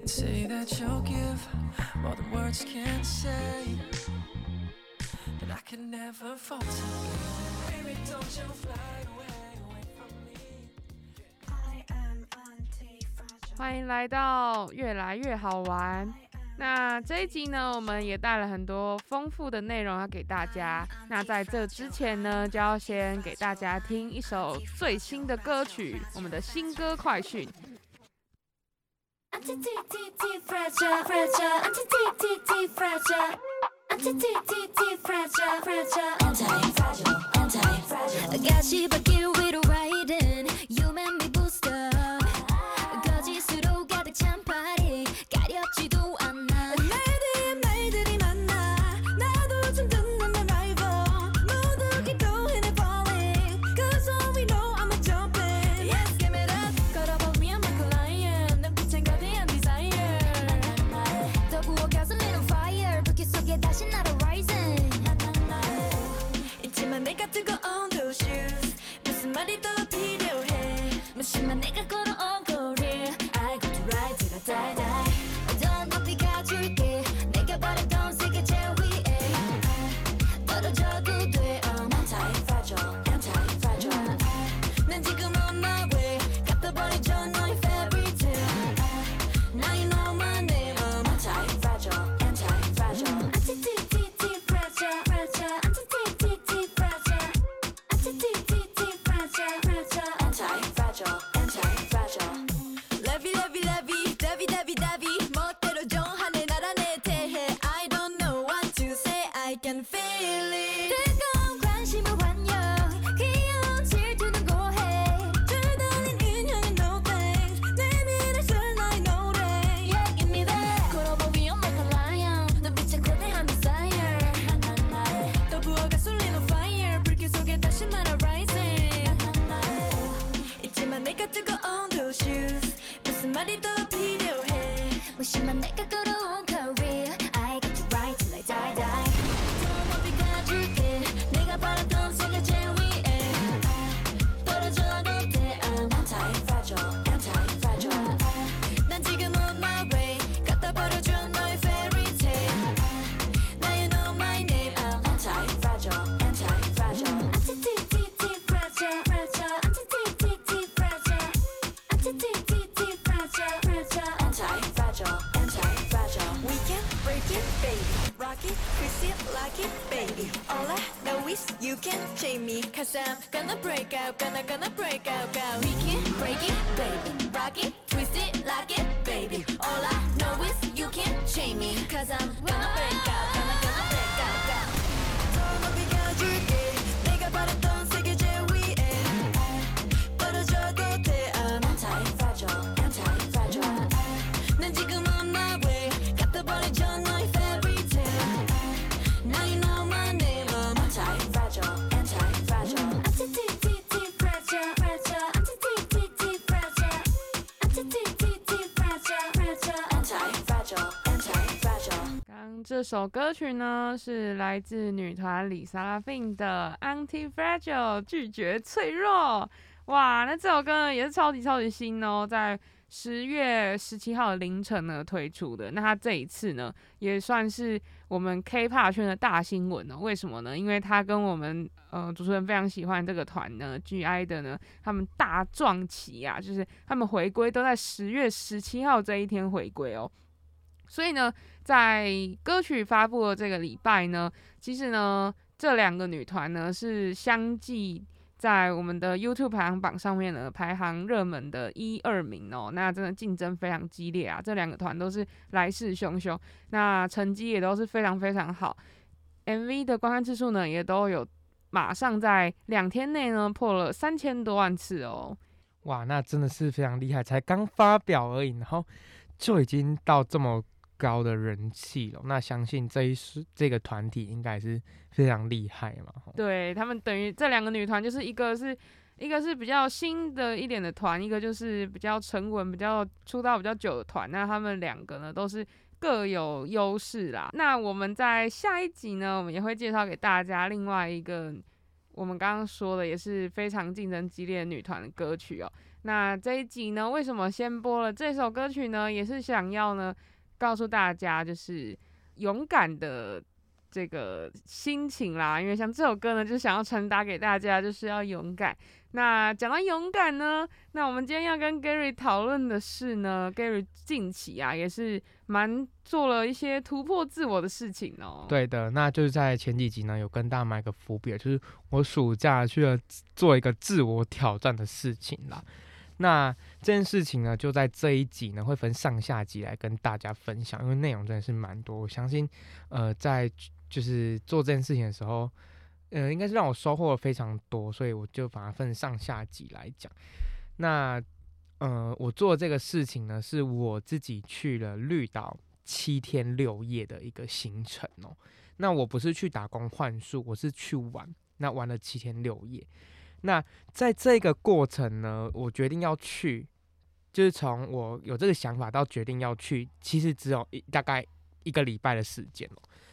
And say that you'll give more than words can say. That I can never falter. Baby, don't you fly away, away from me. I am anti-fragile. 欢迎来到越来越好玩。那这一集呢，我们也带了很多丰富的内容要给大家。那在这之前呢，就要先给大家听一首最新的歌曲，我们的新歌快讯。Anti-fragile, fragile, anti-fragile. Anti-fragile, fragile, anti-fragile, anti-fragile. 가시밭길 위로 riding, you make me boost You can't chain me. Cause I'm gonna break out, gonna, gonna break out, go. We can break it, baby. Rock it, twist it, like it, baby. All I know is you can't chain me. Cause I'm gonna break out, 这首歌曲呢，是来自女团李莎拉 Fin 的《Anti Fragile》，拒绝脆弱。哇，那这首歌呢也是超级超级新哦，在十月十七号凌晨呢推出的。那它这一次呢，也算是我们 K-pop 圈的大新闻哦。为什么呢？因为它跟我们呃主持人非常喜欢这个团呢，G.I 的呢，他们大撞期啊，就是他们回归都在十月十七号这一天回归哦。所以呢，在歌曲发布的这个礼拜呢，其实呢，这两个女团呢是相继在我们的 YouTube 排行榜上面呢排行热门的一二名哦。那真的竞争非常激烈啊，这两个团都是来势汹汹，那成绩也都是非常非常好。MV 的观看次数呢，也都有马上在两天内呢破了三千多万次哦。哇，那真的是非常厉害，才刚发表而已，然后就已经到这么高的人气了。那相信这一是这个团体应该是非常厉害嘛。对他们等于这两个女团，就是一个是一个是比较新的一点的团，一个就是比较沉稳、比较出道比较久的团。那他们两个呢，都是各有优势啦。那我们在下一集呢，我们也会介绍给大家另外一个我们刚刚说的也是非常竞争激烈的女团的歌曲哦。那这一集呢，为什么先播了这首歌曲呢？也是想要呢告诉大家，就是勇敢的这个心情啦。因为像这首歌呢，就想要传达给大家，就是要勇敢。那讲到勇敢呢，那我们今天要跟 Gary 讨论的是呢，Gary 近期啊也是蛮做了一些突破自我的事情哦。，对的，那就是在前几集呢，有跟大家埋个伏笔，就是我暑假去了做一个自我挑战的事情啦。那这件事情呢，就在这一集呢，会分上下集来跟大家分享，因为内容真的是蛮多。我相信，呃，在就是做这件事情的时候，呃，应该是让我收获了非常多，所以我就把它分上下集来讲。那，呃，我做这个事情呢，是我自己去了绿岛七天六夜的一个行程哦。那我不是去打工换宿，我是去玩，那玩了七天六夜。那在这个过程呢，我决定要去，就是从我有这个想法到决定要去，其实只有一大概一个礼拜的时间。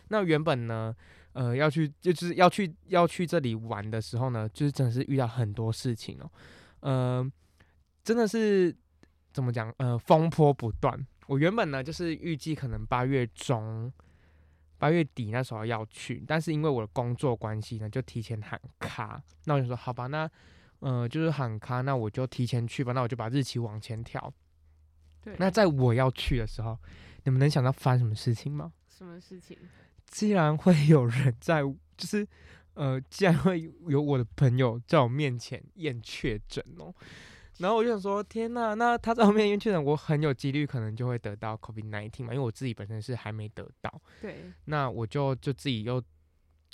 那原本呢，呃，要去就是要去要去这里玩的时候呢，就是真的是遇到很多事情哦，呃，真的是怎么讲？呃，风波不断。我原本呢就是预计可能八月中、八月底那时候要去，但是因为我的工作关系呢，就提前喊卡。那我就说好吧，那呃就是喊卡，那我就提前去吧。那我就把日期往前调。对，那在我要去的时候，你们能想到发生什么事情吗？什么事情？既然会有人在，就是呃，既然会有我的朋友在我面前验确诊哦。然后我就想说，天呐，那他在后面因为确诊，我很有几率可能就会得到 COVID nineteen 嘛，因为我自己本身是还没得到。对，那我就就自己又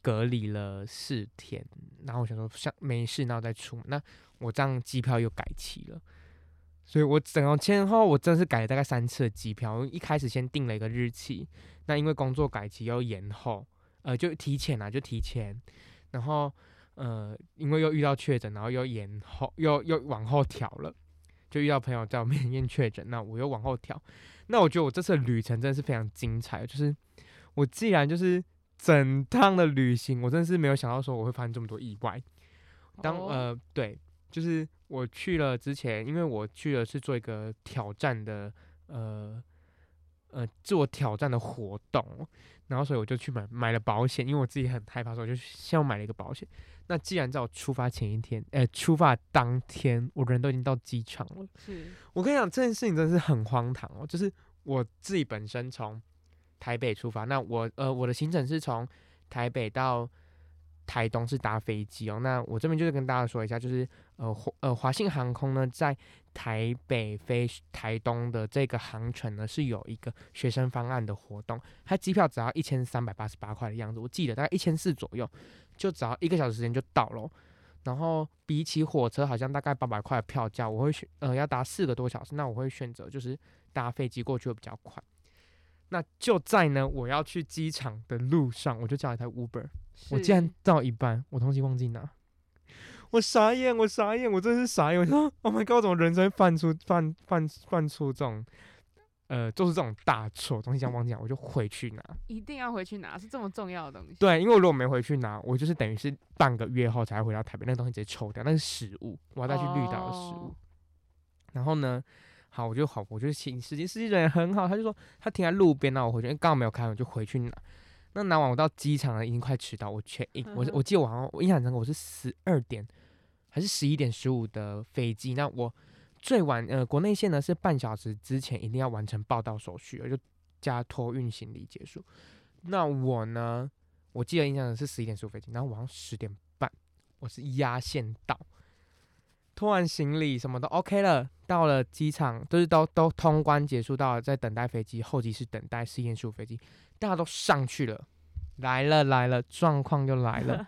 隔离了四天，然后我想说像没事，然后再出门。那我这样机票又改期了，所以我整个前后我真的是改了大概三次的机票。一开始先定了一个日期，那因为工作改期又延后，呃，就提前啊，就提前，然后呃，因为又遇到确诊，然后又延后，又又往后调了，就遇到朋友在我面前验确诊，那我又往后调。那我觉得我这次的旅程真的是非常精彩，就是我既然就是整趟的旅行，我真的是没有想到说我会发生这么多意外。当、哦呃对，就是我去了之前，因为我去了是做一个挑战的呃呃自我挑战的活动，然后所以我就去买买了保险，因为我自己很害怕，所以我就先买了一个保险。那既然在我出发前一天，呃，出发当天，我人都已经到机场了。是我跟你讲，这件事情真的是很荒唐哦。就是我自己本身从台北出发，那我呃我的行程是从台北到台东是搭飞机哦。那我这边就是跟大家说一下，就是呃华呃华信航空呢在台北飞台东的这个航程呢是有一个学生方案的活动，它机票只要一千三百八十八块的样子，我记得大概一千四左右，就只要一个小时时间就到了哦。然后比起火车好像大概八百块的票价，我会选呃要搭四个多小时，那我会选择就是搭飞机过去会比较快。那就在呢我要去机场的路上，我就叫了一台 Uber，我竟然到一半，我东西忘记拿，我傻眼，我傻眼，我真是傻眼。我说，Oh my god，我怎么人生会犯出犯犯犯出这种呃做出这种大错，东西想忘记拿，我就回去拿。一定要回去拿，是这么重要的东西。对，因为我如果没回去拿，我就是等于是半个月后才回到台北，那个东西直接抽掉，那是食物，我要带去绿岛的食物。哦然后呢，好，我就好，我就请司机，司机人也很好，他就说他停在路边，那我回去，因为刚好没有开，我就回去拿。那拿完我到机场了，已经快迟到，我 check in，我我记得我好像我印象很深刻，我是十二点还是十一点十五的飞机，那我最晚呃国内线呢是半小时之前一定要完成报到手续，我就加托运行李结束。那我呢，我记得印象中是十一点十五飞机，然后晚上十点半，我是压线到，拖完行李什么都 OK 了，到了机场就是都都通关结束，到了在等待飞机，候机室等待十一点十五飞机，大家都上去了，来了来了，状况又来了，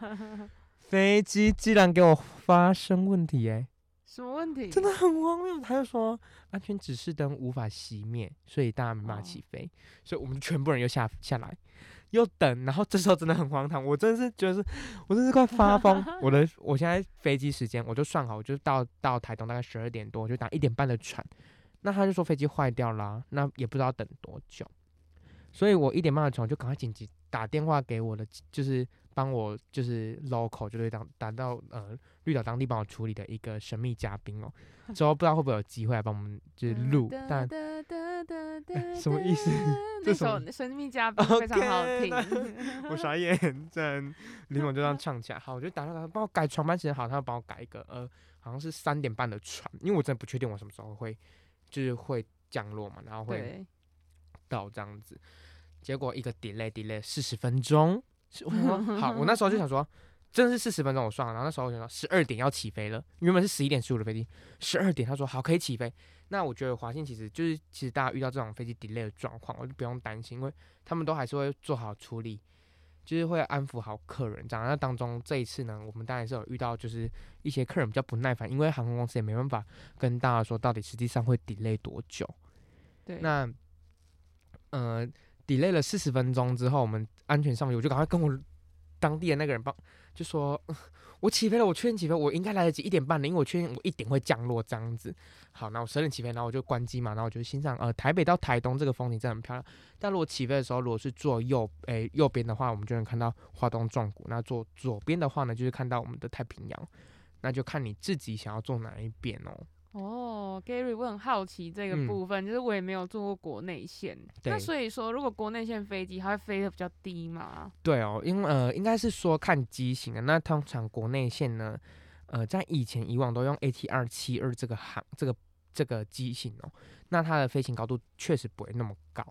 飞机竟然给我发生问题哎、什么问题？真的很荒谬。他就说安全指示灯无法熄灭，所以大家没办法哦起飞，所以我们全部人又下下来，又等。然后这时候真的很荒唐，我真的是觉得是，我真是快发疯。我的 我现在飞机时间我就算好，我就到到台东大概十二点多，我就打一点半的船。那他就说飞机坏掉啦，那也不知道等多久，所以我一点半的船我就赶快紧急打电话给我的，就是帮我就是 local 就是当打到呃绿岛当地帮我处理的一个神秘嘉宾哦，之后不知道会不会有机会来帮我们就是录，但 什么意思这首神秘嘉宾 非常好听。我傻眼，真林猛就这样唱起来。好，我就打电话帮我改床班时间，好，他要帮我改一个呃，好像是三点半的船，因为我真的不确定我什么时候会就是会降落嘛，然后会，到这样子。结果一个 delay delay 四十分钟，是我想说好，我那时候就想说，真的是四十分钟我算了，然后那时候我想说十二点要起飞了，原本是十一点十五的飞机，十二点他说好可以起飞。那我觉得华信其实就是其实大家遇到这种飞机 delay 的状况，我就不用担心，因为他们都还是会做好处理。就是会安抚好客人这样，那当中这一次呢，我们当然是有遇到就是一些客人比较不耐烦，因为航空公司也没办法跟大家说到底实际上会 delay 多久。对，那呃，delay 了四十分钟之后，我们安全上飞，我就赶快跟我当地的那个人帮，就说、我起飞了，我确认起飞，我应该来得及一点半的，因为我确认我一点会降落这样子。好，那我十二点起飞，然后我就关机嘛，然后我就欣赏呃台北到台东这个风景真的很漂亮。但如果起飞的时候，如果是坐右诶、右边的话，我们就能看到花东壮谷；那坐左边的话呢，就是看到我们的太平洋。那就看你自己想要坐哪一边哦。哦，Gary，我很好奇这个嗯部分，就是我也没有坐过国内线，那所以说，如果国内线飞机它会飞得比较低吗？对哦，因为呃，应该是说看机型的。那通常国内线呢，呃，在以前以往都用 ATR 七二这个航这个这个机型哦，那它的飞行高度确实不会那么高。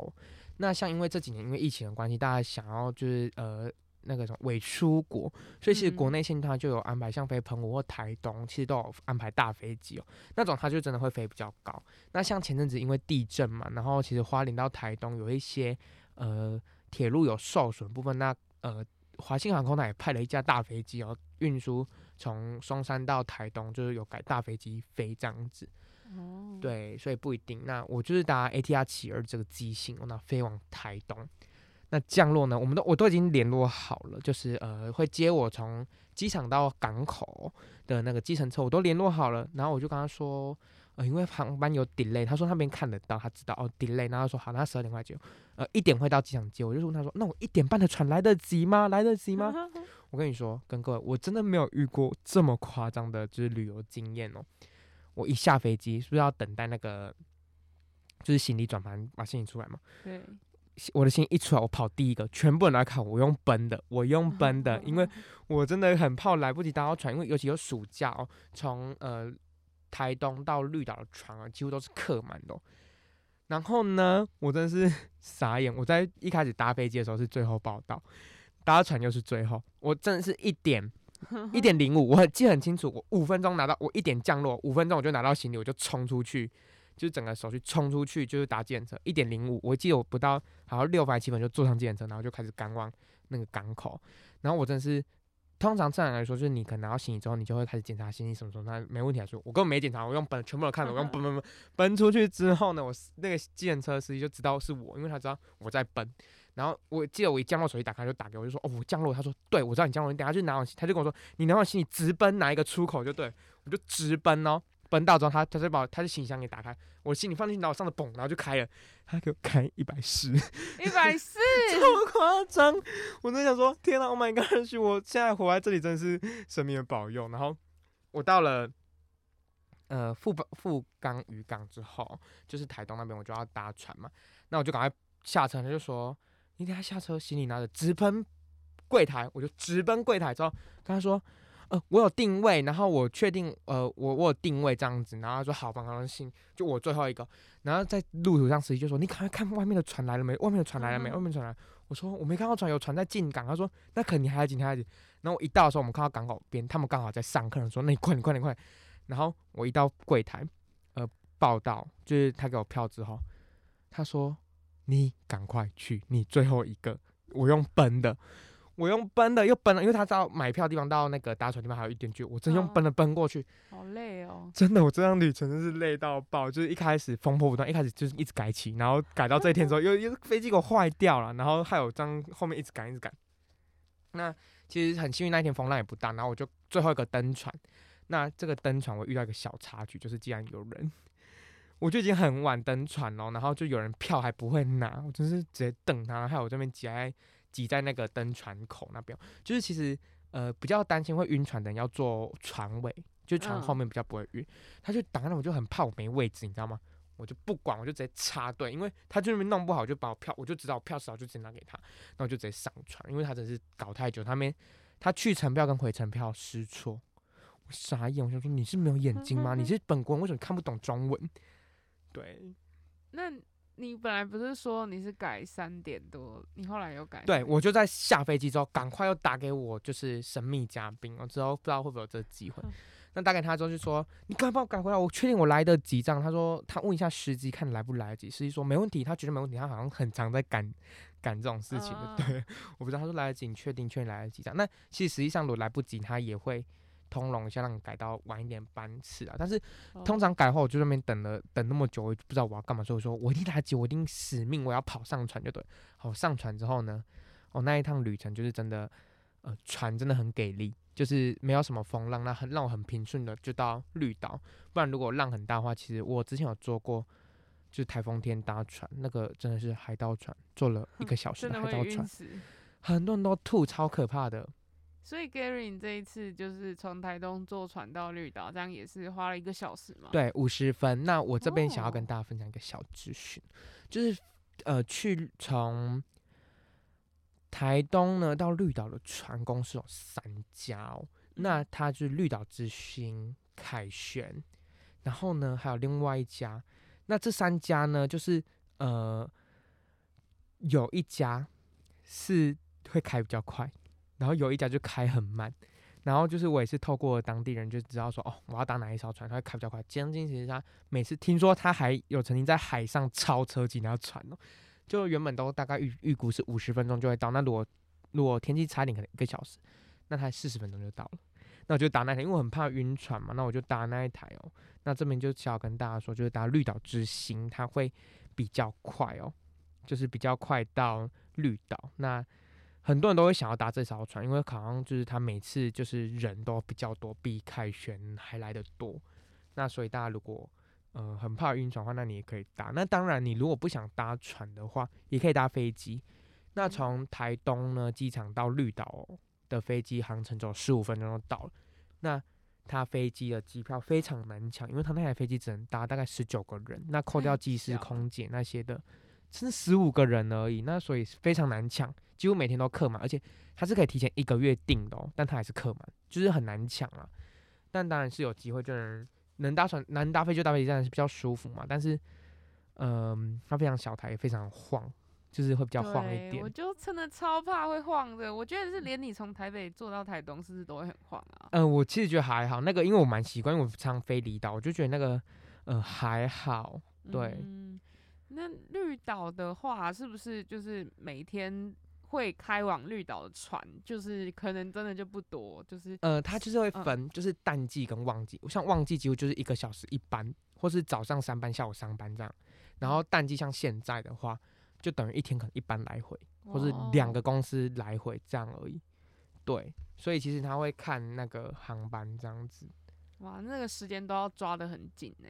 那像因为这几年因为疫情的关系，大家想要就是呃那个什么伪出国，所以其实国嗯内线它就有安排像飞澎湖或台东，其实都有安排大飞机哦，那种它就真的会飞比较高。那像前阵子因为地震嘛，然后其实花莲到台东有一些呃铁路有受损部分，那呃华信航空它也派了一架大飞机哦，运输从松山到台东，就是有改大飞机飞这样子。哦，，对，所以不一定。那我就是搭 ATR 七二这个机型，那飞往台东。那降落呢，我们都我都已经联络好了，就是呃会接我从机场到港口的那个计程车，我都联络好了。然后我就跟他说，呃，因为航班有 delay，他说那边看得到，他知道哦 delay，然后他说好，那十二点快接，呃一点会到机场接我，就问他说，那我一点半的船来得及吗？来得及吗？我跟你说，跟各位，我真的没有遇过这么夸张的，就是旅游经验哦。我一下飞机，是不是要等待那个，就是行李转盘把行李出来嘛？对，我的心一出来，我跑第一个，全部人来看我用奔的，我用奔的，因为我真的很怕来不及搭到船，因为尤其有暑假哦，从呃台东到绿岛的船啊，几乎都是客满的哦、然后呢，我真的是 傻眼，我在一开始搭飞机的时候是最后报到，搭船又是最后，我真的是一点 一点零五，我很记得很清楚，我五分钟拿到，我一点降落，五分钟我就拿到行李，我就冲出去，就是整个手续冲出去，就是搭计程车，一点零五，我记得我不到好像六分七分就坐上计程车，然后就开始赶往那个港口，然后我真的是。通常正常来说，就是你可能拿到行李之后，你就会开始检查行李什么什么，那没问题来说，我根本没检查，我用本，全部都看了，我用奔奔奔奔出去之后呢，我那个计程车司机就知道是我，因为他知道我在奔。然后我记得我一降落手机打开就打给我，就说哦我降落，他说对我知道你降落，你等下去拿完，他就跟我说你拿完行李直奔哪一个出口就对，我就直奔哦，奔到之后他他就把他的行李箱给打开，我行李放进去，然后我上的嘣，然后就开了，他给我开一百四，一百四，超夸张！我真的想说，天啊 o h my god！我现在活在这里真的是神明的保佑。然后我到了呃富邦富冈渔港之后，就是台东那边，我就要搭船嘛。那我就赶快下车，他就说你等一下下车，行李拿着直奔柜台，我就直奔柜台之后跟他说。呃，我有定位，然后我确定，呃，我我有定位这样子，然后他说好吧，高兴，就我最后一个，然后在路途上，司机就说你赶快看外面的船来了没？外面的船来了没？嗯外面船来了。我说我没看到船，有船在进港。他说那可能你还要紧，你还要紧。然后我一到的时候，我们看到港口边，他们刚好在上客人说那你快，你快，你快。然后我一到柜台，呃，报到就是他给我票之后，他说你赶快去，你最后一个。我用奔的，我用奔的又奔了，因为他知道买票地方到那个搭船地方还有一点距，我真用哦奔的奔过去。好累哦。真的，我这趟旅程真是累到爆，就是一开始风波不断，一开始就是一直改期，然后改到这一天之后，又又飞机给我坏掉了，然后还有这样后面一直赶一直赶。那其实很幸运那一天风浪也不大，然后我就最后一个登船。那这个登船我遇到一个小插曲，就是既然有人，我就已经很晚登船了，然后就有人票还不会拿，我真是直接瞪他，害我这边挤在挤在那个登船口那边，就是其实呃比较担心会晕船的人要坐船尾，就船后嗯面比较不会晕。他就挡那我就很怕我没位置，你知道吗？我就不管，我就直接插队，因为他就那边弄不好，就把我票，我就知道我票少，就直接拿给他，然后我就直接上船，因为他真是搞太久，他没他去程票跟回程票失错，我傻眼，我想说你是没有眼睛吗？你 是本国人，为什么看不懂中文？对那你本来不是说你是改三点多，你后来有改？对，我就在下飞机之后，赶快又打给我就是神秘嘉宾，我之后不知道会不会有这个机会。那打给他之后就说：“你赶快帮我改回来，我确定我来得及。”这样他说他问一下司机看来不来得及，司机说没问题，他觉得没问题，他好像很常在赶赶这种事情的。嗯对，我不知道他说来得及，你确定确定来得及这样。那其实实际上如果来不及，他也会通融一下，让你改到晚一点班次啊。但是哦通常改后，我就在那边等了等那么久，我也不知道我要干嘛，所以我说我一定来得及，我一定使命，我要跑上船就对。好，上船之后呢，哦，那一趟旅程就是真的，呃，船真的很给力，就是没有什么风浪，那很让我很平顺的就到绿岛。不然如果浪很大的话，其实我之前有坐过，就是台风天搭船，那个真的是海盗船，坐了一个小时的海盗船，很多人都吐，超可怕的。所以 Gary，你这一次就是从台东坐船到绿岛，这样也是花了一个小时嘛？，对，五十分。那我这边想要跟哦大家分享一个小资讯，就是呃，去从台东呢到绿岛的船公司有三家哦。那它就是绿岛之星、凯旋，然后呢还有另外一家。那这三家呢，就是呃有一家是会开比较快，然后有一家就开很慢。然后就是我也是透过当地人就知道说，哦，我要搭哪一艘船，它会开比较快。将近其实他每次听说他还有曾经在海上超车几条船哦，就原本都大概预预估是五十分钟就会到，那如果如果天气差点，可能一个小时，那他四十分钟就到了。那我就搭那台，因为我很怕晕船嘛，那我就搭那一台哦。那这边就想要跟大家说，就是搭绿岛之星，它会比较快哦，就是比较快到绿岛。那很多人都会想要搭这艘船，因为好像就是它每次就是人都比较多，比凯旋还来的多。那所以大家如果呃很怕晕船的话，那你也可以搭。那当然，你如果不想搭船的话，也可以搭飞机。那从台东呢机场到绿岛的飞机航程只有十五分钟就到了。那他飞机的机票非常难抢，因为他那台飞机只能搭大概十九个人，那扣掉太机师、空姐那些的，真的十五个人而已。那所以非常难抢，几乎每天都客满，而且它是可以提前一个月订的哦，但它还是客满，就是很难抢啊。但当然是有机会，就能能搭船、能搭飞就搭飞机，当然是比较舒服嘛。但是，嗯、它非常小台，也非常晃，就是会比较晃一点我。就真的超怕会晃的。我觉得是连你从台北坐到台东，是不是都会很晃啊？嗯、我其实觉得还好，那个因为我蛮习惯，因为我常飞离岛，我就觉得那个呃还好。对嗯，那绿岛的话，是不是就是每天会开往绿岛的船，就是可能真的就不多，就是呃，它就是会嗯分，就是淡季跟旺季。像旺季几乎就是一个小时一班，或是早上三班，下午三班这样。然后淡季像现在的话，就等于一天可能一班来回，或是两哦个公司来回这样而已。对，所以其实他会看那个航班这样子。哇，那个时间都要抓得很紧呢、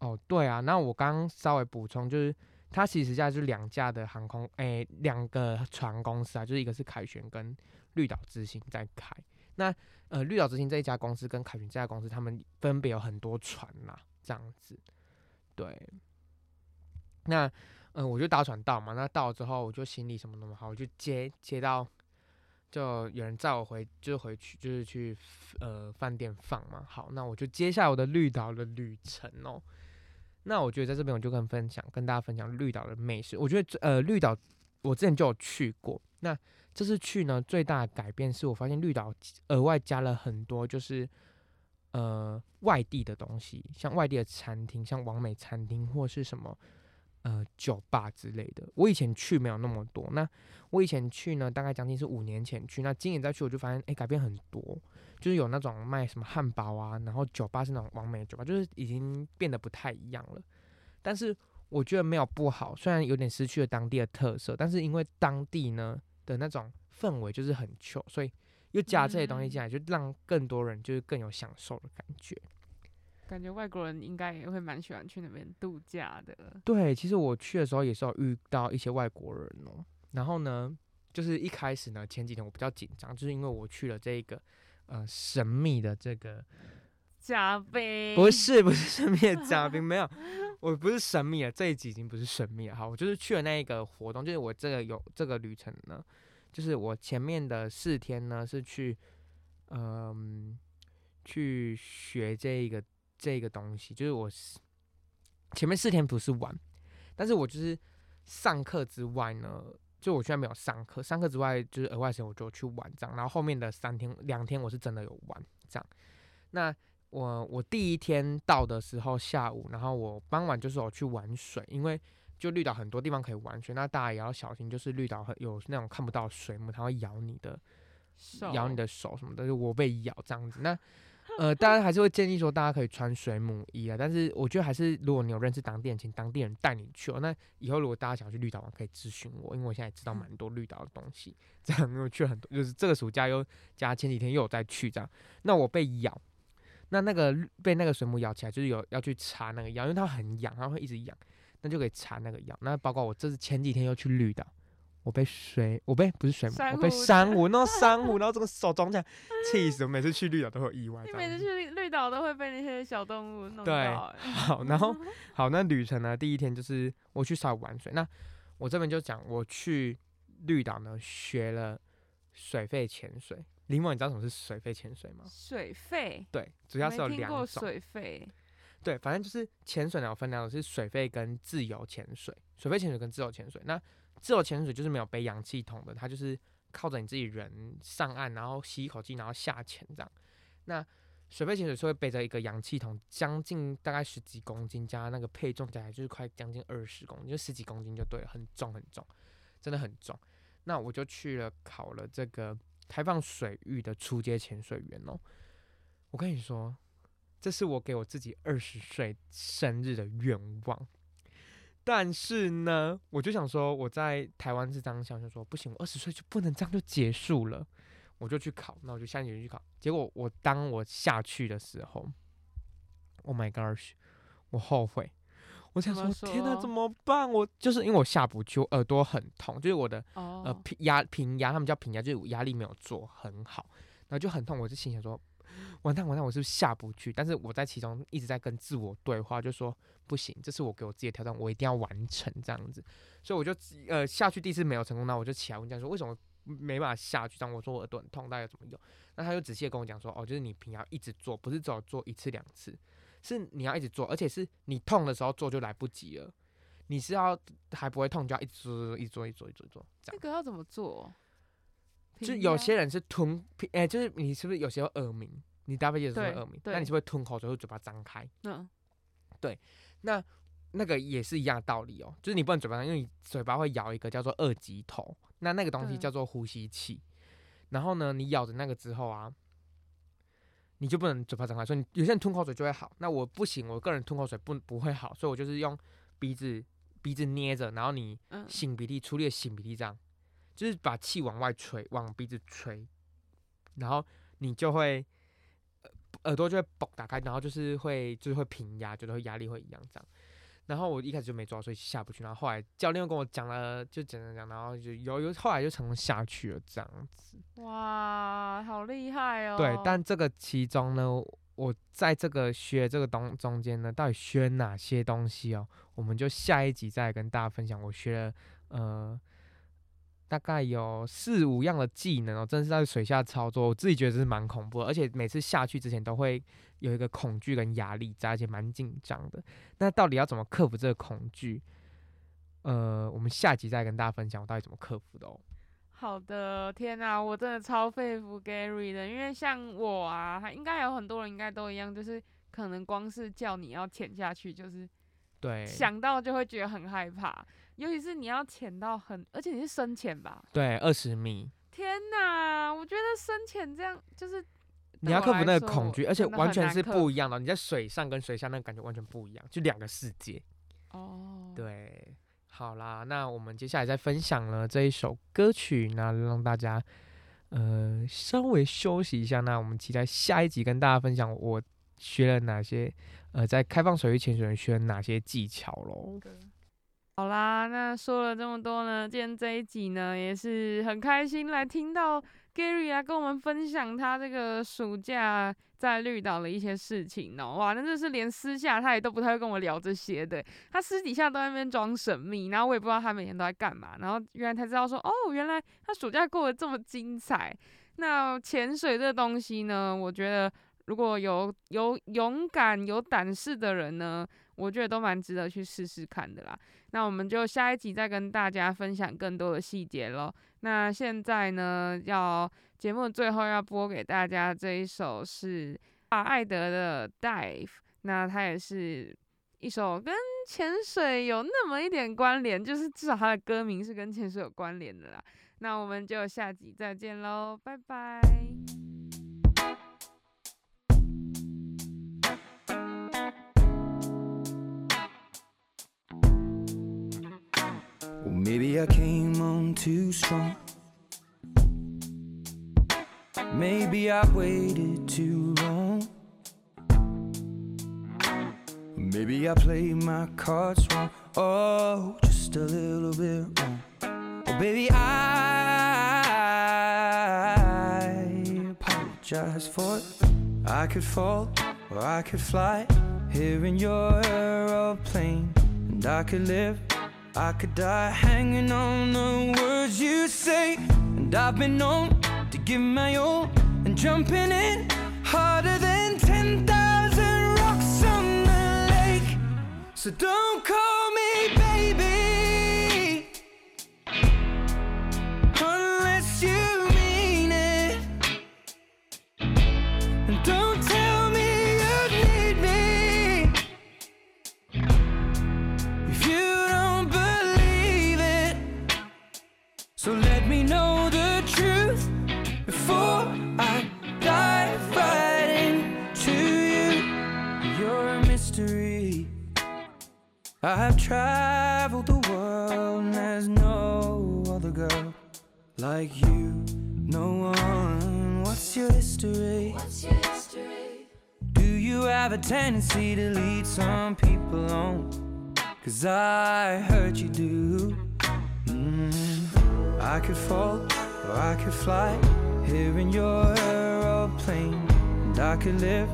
哦，对啊，那我刚刚稍微补充，就是它其实家就是两架的航空，诶、两个船公司啊，就是一个是凯旋跟绿岛之星在开。那呃，绿岛之星这一家公司跟凯旋这家公司，他们分别有很多船啦，这样子。对，那嗯、呃我就搭船到嘛，那到了之后，我就行李什么的嘛，好，我就接接到就有人载我回，就回去，就是去呃饭店放嘛。好，那我就接下我的绿岛的旅程哦。那我觉得在这边我就跟分享，跟大家分享绿岛的美食。我觉得呃绿岛我之前就有去过，那这次去呢最大的改变是我发现绿岛额外加了很多就是呃外地的东西，像外地的餐厅，像王美餐厅或是什么呃酒吧之类的。我以前去没有那么多，那我以前去呢大概将近是五年前去，那今年再去我就发现哎、改变很多，就是有那种卖什么汉堡啊，然后酒吧是那种完美酒吧，就是已经变得不太一样了。但是我觉得没有不好，虽然有点失去了当地的特色，但是因为当地呢的那种氛围就是很旧，所以又加这些东西进来，就让更多人就是更有享受的感觉。感觉外国人应该也会蛮喜欢去那边度假的。对，其实我去的时候也是有遇到一些外国人哦。然后呢，就是一开始呢，前几天我比较紧张，就是因为我去了这个呃神秘的这个，嘉宾不是不是神秘的嘉宾，没有，我不是神秘啊，这一集已经不是神秘了。好，我就是去了那一个活动，就是我这个有这个旅程呢，就是我前面的四天呢是去嗯、去学这一个这个东西，就是我是前面四天不是玩，但是我就是上课之外呢，就我虽然没有上课，上课之外就是额外时间我就去玩这样，然后后面的三天两天我是真的有玩这样。那我我第一天到的时候下午，然后我傍晚就是我去玩水，因为就绿岛很多地方可以玩水，那大家也要小心，就是绿岛很有那种看不到水母，它会咬你的咬你的手什么的，就我被咬这样子。那呃，大家还是会建议说大家可以穿水母衣啊，但是我觉得还是如果你有认识当地人，请当地人带你去哦。那以后如果大家想要去绿岛玩，可以咨询我，因为我现在也知道蛮多绿岛的东西。这样因为我去了很多，就是这个暑假又加前几天又有再去这样。那我被咬，那那个被那个水母咬起来，就是有要去擦那个药，因为它很痒，它会一直痒，那就可以擦那个药。那包括我这是前几天又去绿岛。我被水，我被不是水母，我被珊瑚那种 珊瑚，然后这个手肿起来，气死我！每次去绿岛都会有意外。你每次去绿岛都会被那些小动物弄对到、欸。好，然后 好，那旅程呢，第一天就是我去稍微玩水。那我这边就讲，我去绿岛呢学了水肺潜水。林某，你知道什么是水肺潜水吗？水肺，对，主要是有两种。水肺，对，反正就是潜水呢有分两种，是水肺跟自由潜水。水肺潜水跟自由潜水，那自由潜水就是没有背氧气筒的，它就是靠着你自己人上岸，然后吸一口气，然后下潜这样。那水肺潜水是会背着一个氧气筒，将近大概十几公斤，加那个配重加起来就是快将近二十公斤，就十几公斤就对了，很重很重，真的很重。那我就去了考了这个开放水域的初阶潜水员哦。我跟你说，这是我给我自己二十岁生日的愿望。但是呢，我就想说，我在台湾是这样想，就说不行，我二十岁就不能这样就结束了，我就去考，那我就下年去考。结果我当我下去的时候，Oh my gosh，我后悔。我想说，天哪，怎么办？我就是因为我下不去，我耳朵很痛，就是我的哦，呃平压平压，他们叫平压，就是我压力没有做很好，然后就很痛。我就心想说，完蛋完蛋，我是不是下不去？但是我在其中一直在跟自我对话，就说不行，这是我给我自己的挑战，我一定要完成这样子。所以我就呃下去第一次没有成功，那我就起来问教练说为什么没办法下去？这样我说我耳朵很痛，大概怎么用？那他就仔细的跟我讲说，哦，就是你平常一直做，不是只有做一次两次，是你要一直做，而且是你痛的时候做就来不及了。你是要还不会痛，就要一直做，一直做，一直做，一直做，这样。这个要怎么做？就有些人是吞，哎、就是你是不是有些会耳鸣？你搭飞机的时候会对耳鸣，对那你是不是吞口水或嘴巴张开？嗯，对那那个也是一样的道理哦，就是你不能嘴巴张，因为你嘴巴会咬一个叫做二级头，那那个东西叫做呼吸器。然后呢，你咬着那个之后啊，你就不能嘴巴张开，所以你有些人吞口水就会好。那我不行，我个人吞口水不不会好，所以我就是用鼻子鼻子捏着，然后你嗯擤鼻涕，出力的擤鼻涕，这样就是把气往外吹，往鼻子吹，然后你就会呃耳朵就会嘣打开，然后就是会就是会平压，觉得会压力会一样这样。然后我一开始就没抓，所以下不去。然后后来教练又跟我讲了，就讲讲讲，然后就有有后来就成功下去了这样子。哇，好厉害哦！对，但这个其中呢，我在这个学这个东中间呢，到底学哪些东西哦？我们就下一集再跟大家分享。我学了呃大概有四五样的技能哦，真的是在水下操作，我自己觉得是蛮恐怖的，而且每次下去之前都会有一个恐惧跟压力在，而且蛮紧张的。那到底要怎么克服这个恐惧？呃，我们下集再跟大家分享我到底怎么克服的哦。好的，天哪，我真的超佩服 Gary 的，因为像我啊，还应该有很多人应该都一样，就是可能光是叫你要潜下去，就是对，想到就会觉得很害怕，尤其是你要潜到很，而且你是深潜吧？对，二十米，天哪，我觉得深潜这样就是你要克服那个恐惧，而且完全是不一样的。你在水上跟水下那个感觉完全不一样，就两个世界。哦，对，好啦，那我们接下来再分享了这一首歌曲，那让大家呃稍微休息一下。那我们期待下一集跟大家分享我学了哪些呃在开放水域潜水学了哪些技巧喽。好啦，那说了这么多呢，今天这一集呢也是很开心来听到 Gary 来跟我们分享他这个暑假在绿岛的一些事情哦。哇，那真是连私下他也都不太会跟我聊这些的，他私底下都在那边装神秘，然后我也不知道他每天都在干嘛，然后原来才知道说，哦，原来他暑假过得这么精彩。那潜水这东西呢，我觉得如果有有勇敢有胆识的人呢，我觉得都蛮值得去试试看的啦。那我们就下一集再跟大家分享更多的细节喽。那现在呢，要节目最后要播给大家这一首是啊艾德的《Dive》，那它也是一首跟潜水有那么一点关联，就是至少它的歌名是跟潜水有关联的啦。那我们就下集再见喽，拜拜。Maybe I came on too strong. Maybe I waited too long. Maybe I played my cards wrong. Oh, just a little bit wrong. Oh, baby, I apologize for it. I could fall or I could fly here in your aeroplane, and I could live. I could die hanging on the words you say. And I've been known to give my all and jumping in harder than 10,000 rocks on the lake. So don't call So let me know the truth before I dive right into you. You're a mystery. I have traveled the world and there's no other girl like you. No one. What's your history? What's your history? Do you have a tendency to lead some people on? Cause I heard you do. I could fall or I could fly here in your aeroplane. And I could live,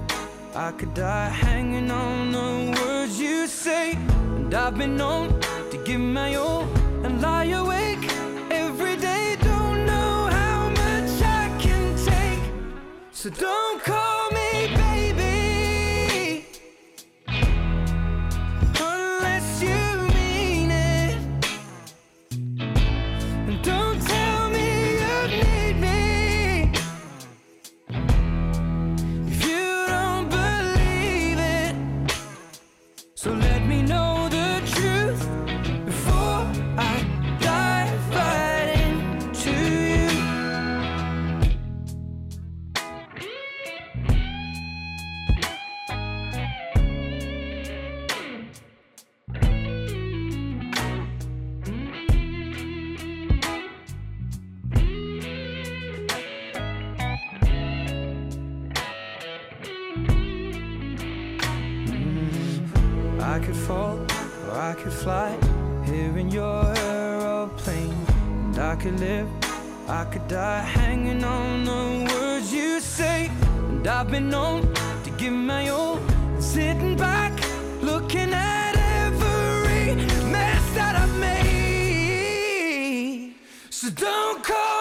I could die hanging on the words you say. And I've been known to give my all and lie awake every day. Don't know how much I can take. So don't call So don't call